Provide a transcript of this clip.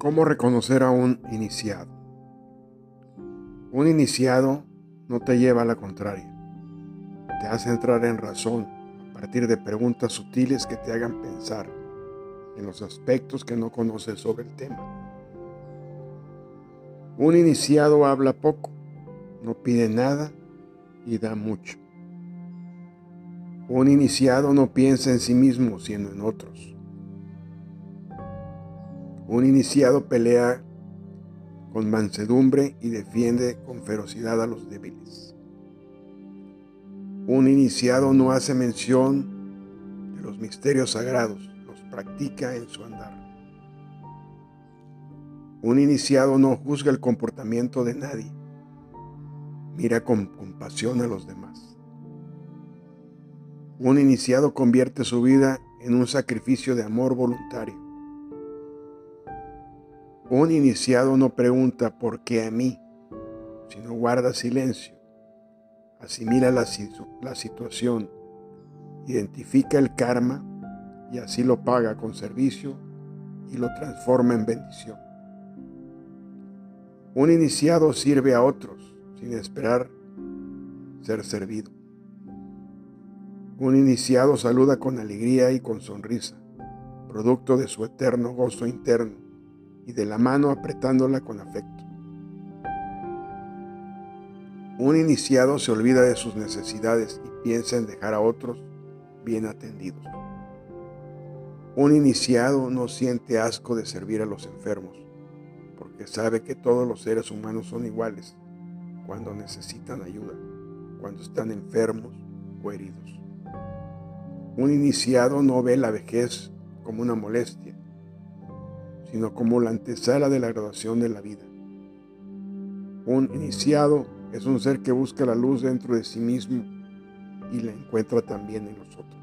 ¿Cómo reconocer a un iniciado? Un iniciado no te lleva a la contraria. Te hace entrar en razón a partir de preguntas sutiles que te hagan pensar en los aspectos que no conoces sobre el tema. Un iniciado habla poco, no pide nada y da mucho. Un iniciado no piensa en sí mismo, sino en otros. Un iniciado pelea con mansedumbre y defiende con ferocidad a los débiles. Un iniciado no hace mención de los misterios sagrados, los practica en su andar. Un iniciado no juzga el comportamiento de nadie, mira con compasión a los demás. Un iniciado convierte su vida en un sacrificio de amor voluntario. Un iniciado no pregunta por qué a mí, sino guarda silencio, asimila la, situación, identifica el karma y así lo paga con servicio y lo transforma en bendición. Un iniciado sirve a otros sin esperar ser servido. Un iniciado saluda con alegría y con sonrisa, producto de su eterno gozo interno y de la mano apretándola con afecto. Un iniciado se olvida de sus necesidades y piensa en dejar a otros bien atendidos. Un iniciado no siente asco de servir a los enfermos, porque sabe que todos los seres humanos son iguales cuando necesitan ayuda, cuando están enfermos o heridos. Un iniciado no ve la vejez como una molestia, sino como la antesala de la graduación de la vida. Un iniciado es un ser que busca la luz dentro de sí mismo y la encuentra también en los otros.